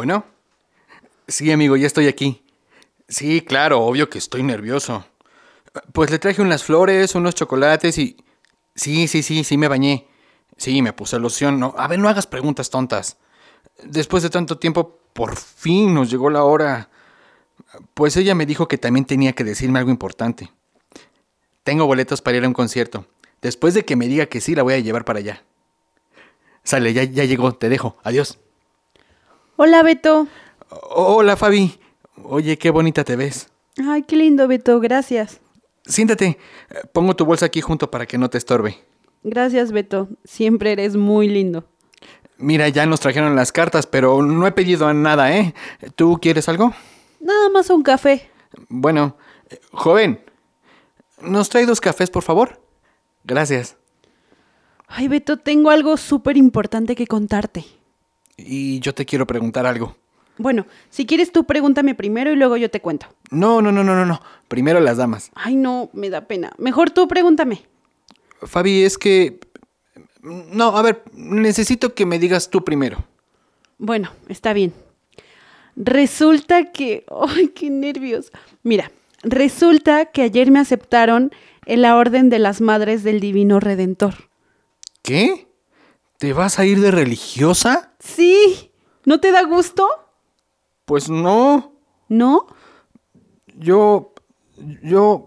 Bueno. Sí, amigo, ya estoy aquí. Sí, claro, obvio que estoy nervioso. Pues le traje unas flores, unos chocolates y... Sí, sí, sí, sí me bañé. Sí, me puse loción. No, a ver, no hagas preguntas tontas. Después de tanto tiempo, por fin nos llegó la hora. Pues ella me dijo que también tenía que decirme algo importante. Tengo boletos para ir a un concierto. Después de que me diga que sí, la voy a llevar para allá. Sale, ya, ya llegó, te dejo. Adiós. Hola, Beto. Hola, Fabi. Oye, qué bonita te ves. Ay, qué lindo, Beto. Gracias. Siéntate. Pongo tu bolsa aquí junto para que no te estorbe. Gracias, Beto. Siempre eres muy lindo. Mira, ya nos trajeron las cartas, pero no he pedido nada, ¿eh? ¿Tú quieres algo? Nada más un café. Bueno, joven, ¿nos trae dos cafés, por favor? Gracias. Ay, Beto, tengo algo súper importante que contarte. Y yo te quiero preguntar algo. Bueno, si quieres tú pregúntame primero y luego yo te cuento. No, no, no, no, no, no. Primero las damas. Ay, no, me da pena. Mejor tú pregúntame. Fabi, es que... No, a ver, necesito que me digas tú primero. Bueno, está bien. Resulta que... ¡Ay, qué nervios! Mira, resulta que ayer me aceptaron en la Orden de las Madres del Divino Redentor. ¿Qué? ¿Te vas a ir de religiosa? Sí. ¿No te da gusto? Pues no. ¿No? Yo... Yo...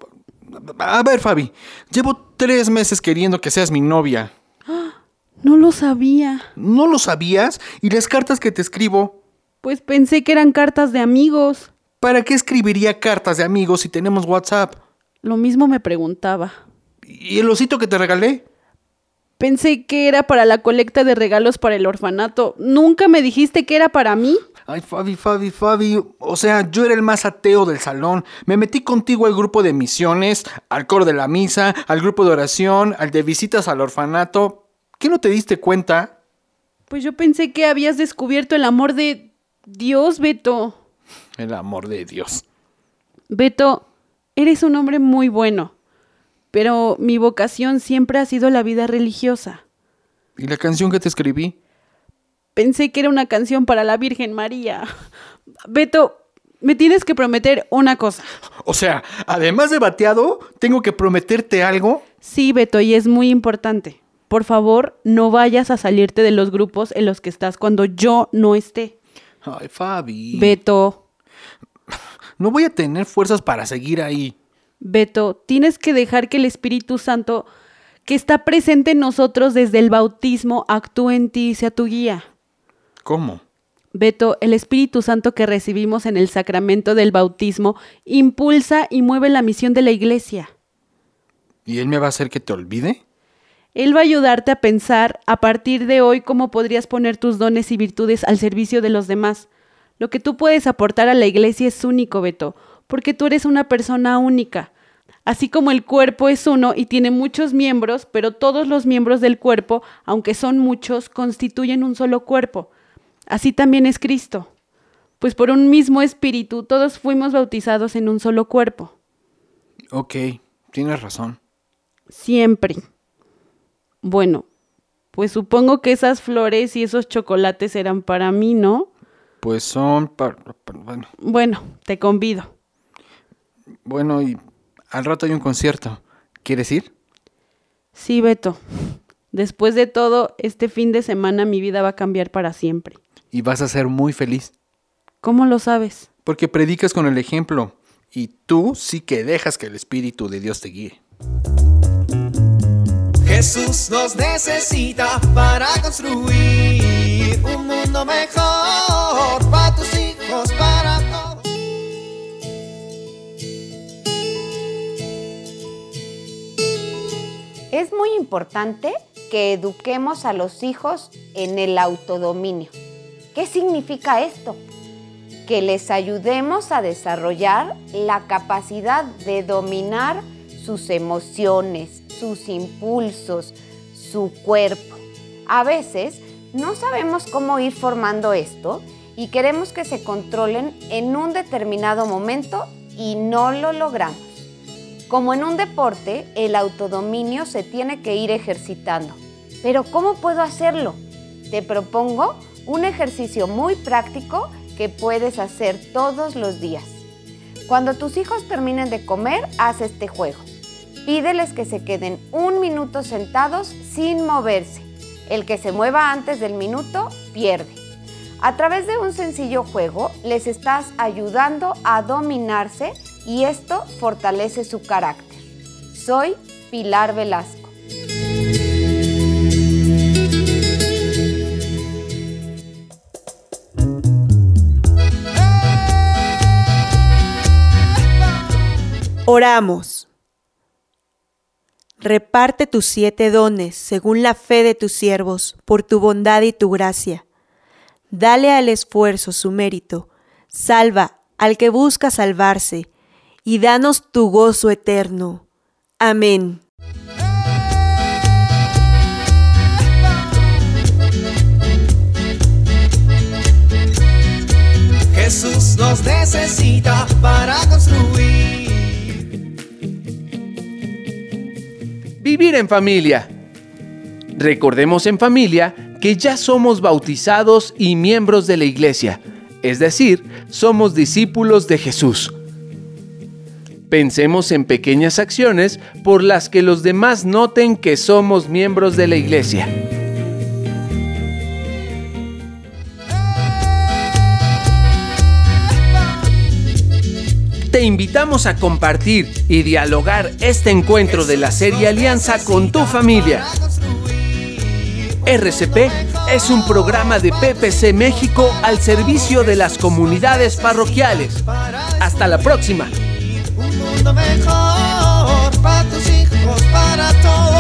A ver, Fabi, llevo tres meses queriendo que seas mi novia. No lo sabía. ¿No lo sabías? ¿Y las cartas que te escribo? Pues pensé que eran cartas de amigos. ¿Para qué escribiría cartas de amigos si tenemos WhatsApp? Lo mismo me preguntaba. ¿Y el osito que te regalé? Pensé que era para la colecta de regalos para el orfanato. ¿Nunca me dijiste que era para mí? Ay, Fabi, Fabi, Fabi. O sea, yo era el más ateo del salón. Me metí contigo al grupo de misiones, al coro de la misa, al grupo de oración, al de visitas al orfanato. ¿Qué no te diste cuenta? Pues yo pensé que habías descubierto el amor de Dios, Beto. El amor de Dios. Beto, eres un hombre muy bueno, pero mi vocación siempre ha sido la vida religiosa. ¿Y la canción que te escribí? Pensé que era una canción para la Virgen María. Beto, me tienes que prometer una cosa. O sea, además de bateado, ¿tengo que prometerte algo? Sí, Beto, y es muy importante. Por favor, no vayas a salirte de los grupos en los que estás cuando yo no esté. Ay, Fabi. Beto, No voy a tener fuerzas para seguir ahí. Beto, tienes que dejar que el Espíritu Santo, que está presente en nosotros desde el bautismo, actúe en ti y sea tu guía. ¿Cómo? Beto, el Espíritu Santo que recibimos en el sacramento del bautismo impulsa y mueve la misión de la iglesia. ¿Y él me va a hacer que te olvide? Él va a ayudarte a pensar a partir de hoy cómo podrías poner tus dones y virtudes al servicio de los demás. Lo que tú puedes aportar a la iglesia es único, Beto, porque tú eres una persona única. Así como el cuerpo es uno y tiene muchos miembros, pero todos los miembros del cuerpo, aunque son muchos, constituyen un solo cuerpo. Así también es Cristo. Pues por un mismo espíritu todos fuimos bautizados en un solo cuerpo. Ok, tienes razón. Siempre. Bueno, pues supongo que esas flores y esos chocolates eran para mí, ¿no? Pues son... para- para- bueno, Bueno, te convido. Bueno, y al rato hay un concierto. ¿Quieres ir? Sí, Beto. Después de todo, este fin de semana mi vida va a cambiar para siempre. Y vas a ser muy feliz. ¿Cómo lo sabes? porque predicas con el ejemplo y tú sí que dejas que el Espíritu de Dios te guíe. Jesús nos necesita para construir un mundo mejor Es muy importante que eduquemos a los hijos en el autodominio. ¿Qué significa esto? Que les ayudemos a desarrollar la capacidad de dominar sus emociones, sus impulsos, su cuerpo. A veces no sabemos cómo ir formando esto y queremos que se controlen en un determinado momento y no lo logramos. Como en un deporte, el autodominio se tiene que ir ejercitando. Pero ¿cómo puedo hacerlo? Te propongo un ejercicio muy práctico que puedes hacer todos los días. Cuando tus hijos terminen de comer, haz este juego. Pídeles que se queden un minuto sentados sin moverse. El que se mueva antes del minuto pierde. A través de un sencillo juego les estás ayudando a dominarse y esto fortalece su carácter. Soy Pilar Velasco. Oramos. Reparte tus siete dones según la fe de tus siervos, por tu bondad y tu gracia. Dale al esfuerzo su mérito. Salva al que busca salvarse, y danos tu gozo eterno. Amén. Jesús nos necesita para construir. Vivir en familia. Recordemos en familia que ya somos bautizados y miembros de la iglesia, es decir, somos discípulos de Jesús. Pensemos en pequeñas acciones por las que los demás noten que somos miembros de la iglesia. Te invitamos a compartir y dialogar este encuentro de la serie Alianza con tu familia. RCP es un programa de PPC México al servicio de las comunidades parroquiales. Hasta la próxima. Mejor para tus hijos, para todos.